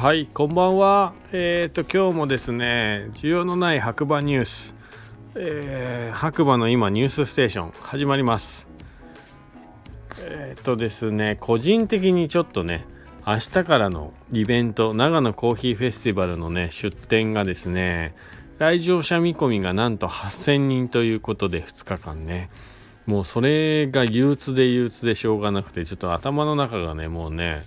はいこんばんは。えっ、ー、と今日もですね需要のない白馬ニュース、えー、白馬の今ニュースステーション始まります。えっ、ー、とですね個人的にちょっとね明日からのイベント長野コーヒーフェスティバルのね出店がですね来場者見込みがなんと8000人ということで2日間ね。もうそれが憂鬱で憂鬱でしょうがなくてちょっと頭の中がねもうね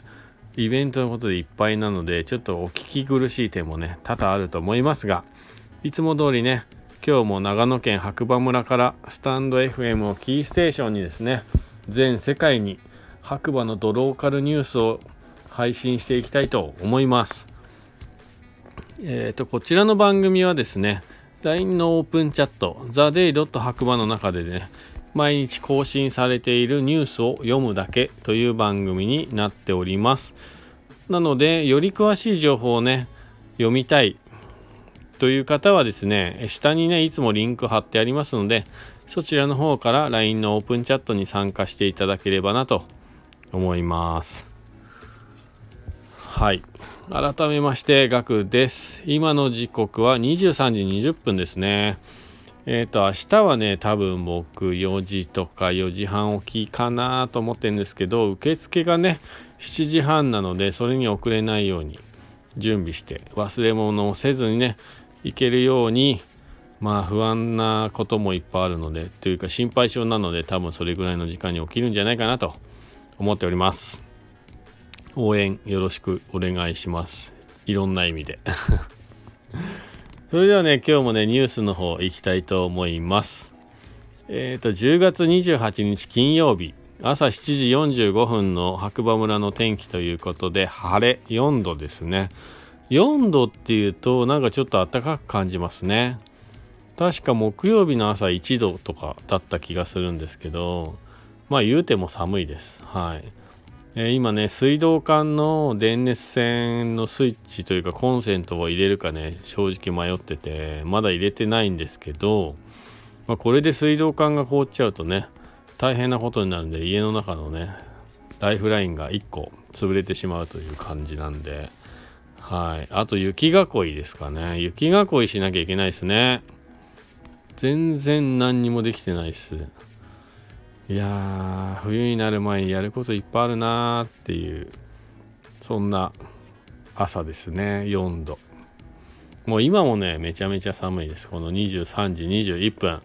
イベントのことでいっぱいなのでちょっとお聞き苦しい点もね多々あると思いますがいつも通りね今日も長野県白馬村からスタンド FM をキーステーションにですね全世界に白馬のドローカルニュースを配信していきたいと思います。えっ、ー、とこちらの番組はですね LINE のオープンチャット TheDay. 白馬の中でね毎日更新されているニュースを読むだけという番組になっております。なので、より詳しい情報をね、読みたいという方はですね、下にね、いつもリンク貼ってありますので、そちらの方から LINE のオープンチャットに参加していただければなと思います。はい。改めまして、ガクです。今の時刻は23時20分ですね。えっ、ー、と、明日はね、多分僕4時とか4時半起きかなと思ってるんですけど、受付がね、7時半なので、それに遅れないように準備して、忘れ物をせずにね、行けるように、まあ不安なこともいっぱいあるので、というか心配性なので、多分それぐらいの時間に起きるんじゃないかなと思っております。応援よろしくお願いします。いろんな意味で。それではね、今日もね、ニュースの方行きたいと思います。えっ、ー、と、10月28日金曜日、朝7時45分の白馬村の天気ということで、晴れ4度ですね。4度っていうと、なんかちょっと暖かく感じますね。確か木曜日の朝1度とかだった気がするんですけど、まあ言うても寒いです。はい。えー、今ね、水道管の電熱線のスイッチというかコンセントを入れるかね、正直迷ってて、まだ入れてないんですけど、まあ、これで水道管が凍っちゃうとね、大変なことになるんで、家の中のね、ライフラインが1個潰れてしまうという感じなんで、はい。あと雪囲いですかね。雪囲いしなきゃいけないですね。全然何にもできてないです。いやー、冬になる前にやることいっぱいあるなーっていう、そんな朝ですね、4度。もう今もね、めちゃめちゃ寒いです。この23時21分。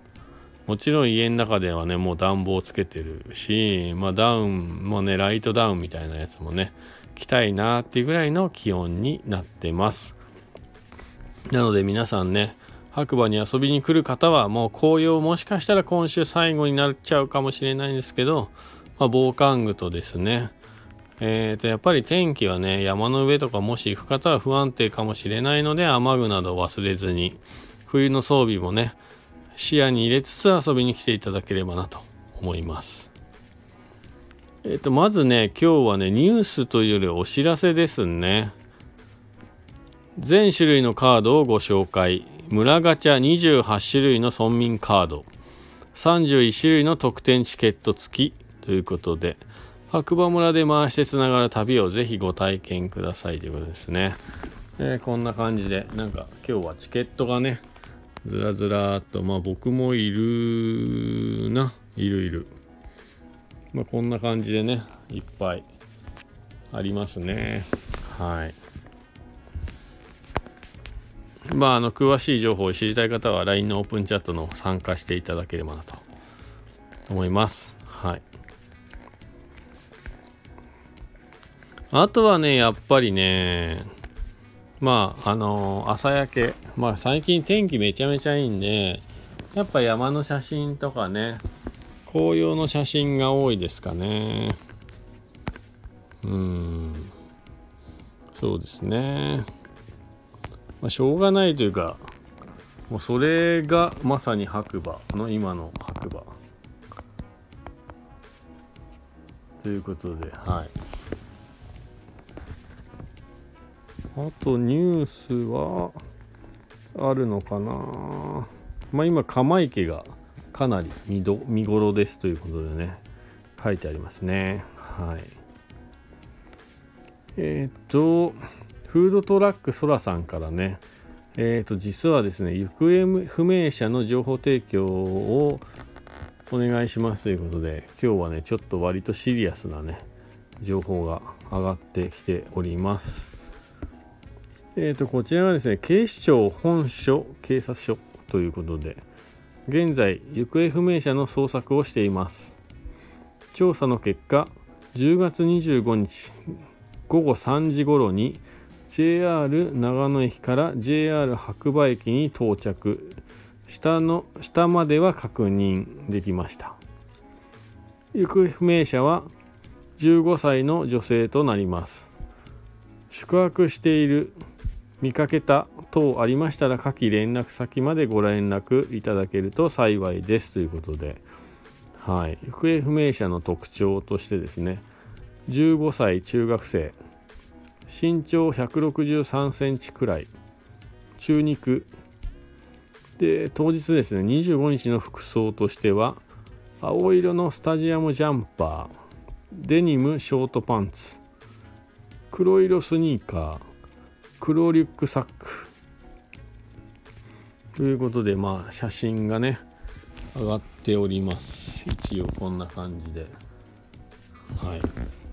もちろん家の中ではね、もう暖房つけてるし、まあダウンもね、ライトダウンみたいなやつもね、着たいなーっていうぐらいの気温になってます。なので皆さんね、白馬に遊びに来る方はもう紅葉もしかしたら今週最後になっちゃうかもしれないんですけど、まあ、防寒具とですね、えー、とやっぱり天気はね山の上とかもし行く方は不安定かもしれないので雨具など忘れずに冬の装備もね視野に入れつつ遊びに来ていただければなと思います。えっ、とまずね今日はねニュースというよりお知らせですね。全種類のカードをご紹介村ガチャ28種類の村民カード。31種類の特典チケット付き。ということで白馬村で回してつながる旅をぜひご体験くださいということですね、えー、こんな感じでなんか今日はチケットがねずらずらっとまあ僕もいるな。いるいる。まあこんな感じでねいっぱいありますね。はい。まあ、あの詳しい情報を知りたい方は LINE のオープンチャットの参加していただければなと思います。はい。あとはね、やっぱりね、まあ、あのー、朝焼け、まあ最近天気めちゃめちゃいいんで、やっぱ山の写真とかね、紅葉の写真が多いですかね。うん。そうですね。まあ、しょうがないというかもうそれがまさに白馬の今の白馬。ということではい。あとニュースはあるのかな。まあ今釜池がかなり見ど見頃ですということでね書いてありますね。はい。えー、っとフードトラックそらさんからねえー、と実はですね行方不明者の情報提供をお願いしますということで今日はねちょっと割とシリアスなね情報が上がってきております。えー、とこちらはですね警視庁本署警察署ということで現在行方不明者の捜索をしています。調査の結果10月25日午後3時頃に JR 長野駅から JR 白馬駅に到着。下の下までは確認できました。行方不明者は15歳の女性となります。宿泊している見かけた等ありましたら下記連絡先までご連絡いただけると幸いです。ということで。はい。行方不明者の特徴としてですね。15歳中学生。身長163センチくらい。中肉。で当日ですね25日の服装としては青色のスタジアムジャンパー。デニムショートパンツ。黒色スニーカー。黒リュックサック。ということでまあ写真がね上がっております。一応こんな感じで。はい。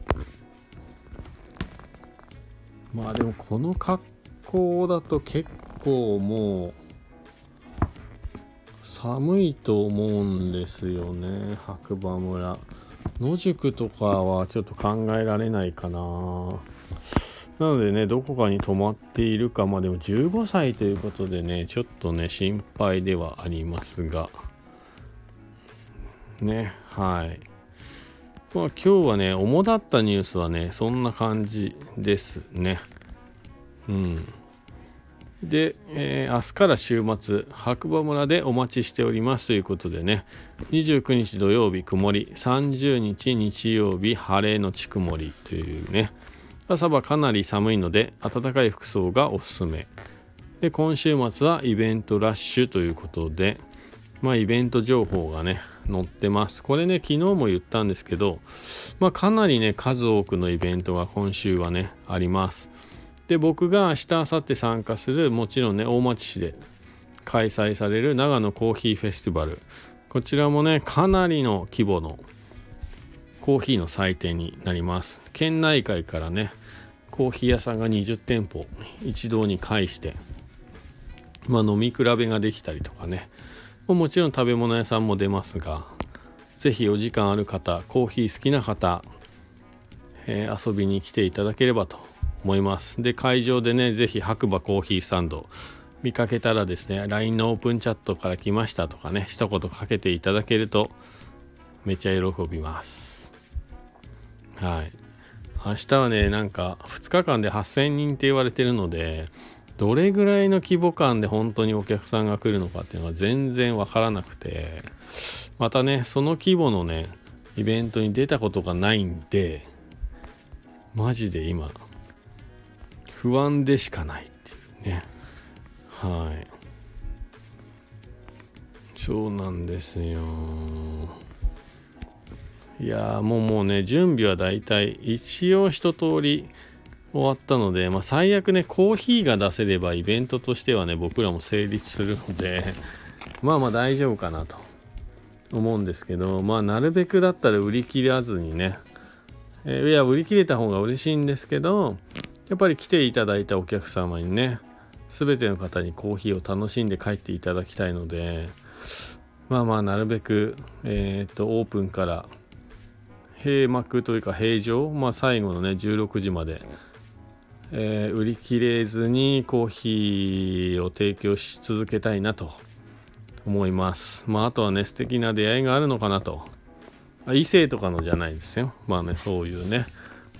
まあでもこの格好だと結構もう寒いと思うんですよね白馬村。野宿とかはちょっと考えられないかな。なのでねどこかに泊まっているかまあでも15歳ということでねちょっとね心配ではありますが。ねはい。まあ、今日はね、主だったニュースはね、そんな感じですね。うん。で、えー、明日から週末、白馬村でお待ちしておりますということでね、29日土曜日曇り、30日日曜日晴れのち曇りというね、朝はかなり寒いので、暖かい服装がおすすめ。で、今週末はイベントラッシュということで、まあイベント情報がね、載ってます。これね、昨日も言ったんですけど、まあ、かなりね、数多くのイベントが今週はね、あります。で、僕が明日、明後日参加する、もちろんね、大町市で開催される長野コーヒーフェスティバル。こちらもね、かなりの規模のコーヒーの祭典になります。県内外からね、コーヒー屋さんが20店舗一堂に会して、まあ、飲み比べができたりとかね、もちろん食べ物屋さんも出ますが、ぜひお時間ある方、コーヒー好きな方、えー、遊びに来ていただければと思います。で、会場でね、ぜひ白馬コーヒーサンド見かけたらですね、LINE のオープンチャットから来ましたとかね、一言かけていただけるとめっちゃ喜びます。はい。明日はね、なんか2日間で8000人って言われてるので、どれぐらいの規模感で本当にお客さんが来るのかっていうのは全然わからなくて、またね、その規模のね、イベントに出たことがないんで、マジで今、不安でしかないっていうね。はい。そうなんですよ。いやもうもうね、準備はだいたい一応一通り終わったので、まあ、最悪ね、コーヒーが出せればイベントとしてはね、僕らも成立するので、まあまあ大丈夫かなと思うんですけど、まあなるべくだったら売り切らずにね、えー、いや、売り切れた方が嬉しいんですけど、やっぱり来ていただいたお客様にね、全ての方にコーヒーを楽しんで帰っていただきたいので、まあまあなるべく、えっ、と、オープンから閉幕というか閉場、まあ最後のね、16時まで、えー、売り切れずにコーヒーを提供し続けたいなと思います。まあ、あとはね、素敵な出会いがあるのかなと。異性とかのじゃないですよ。まあね、そういうね。や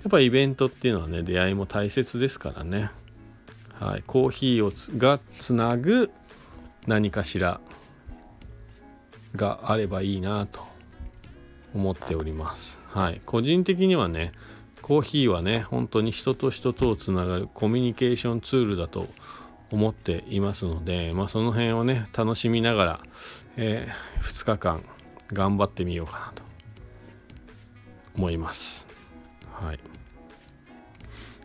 っぱイベントっていうのはね、出会いも大切ですからね。はい。コーヒーをがつなぐ何かしらがあればいいなと思っております。はい。個人的にはね、コーヒーはね、本当に人と人とをつながるコミュニケーションツールだと思っていますので、まあ、その辺をね、楽しみながら、えー、2日間頑張ってみようかなと思います。はい。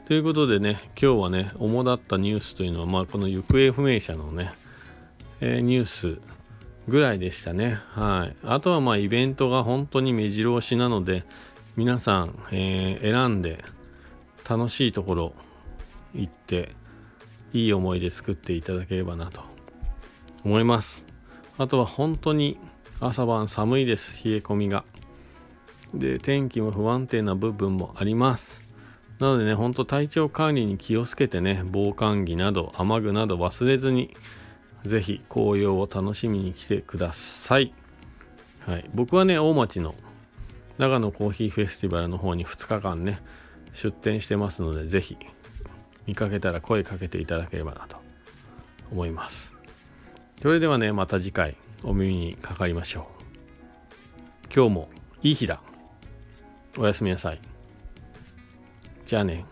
ということでね、今日はね、主だったニュースというのは、まあ、この行方不明者のね、えー、ニュースぐらいでしたね。はい。あとはまあイベントが本当に目白押しなので、皆さん、えー、選んで楽しいところ行って、いい思い出作っていただければなと思います。あとは本当に朝晩寒いです。冷え込みが。で、天気も不安定な部分もあります。なのでね、ほんと体調管理に気をつけてね、防寒着など雨具など忘れずにぜひ紅葉を楽しみに来てください。はい、僕はね、大町の長野コーヒーフェスティバルの方に2日間ね、出店してますので、是非見かけたら声かけていただければなと思います。それではね、また次回お耳にかかりましょう。今日もいい日だ。おやすみなさい。じゃあね。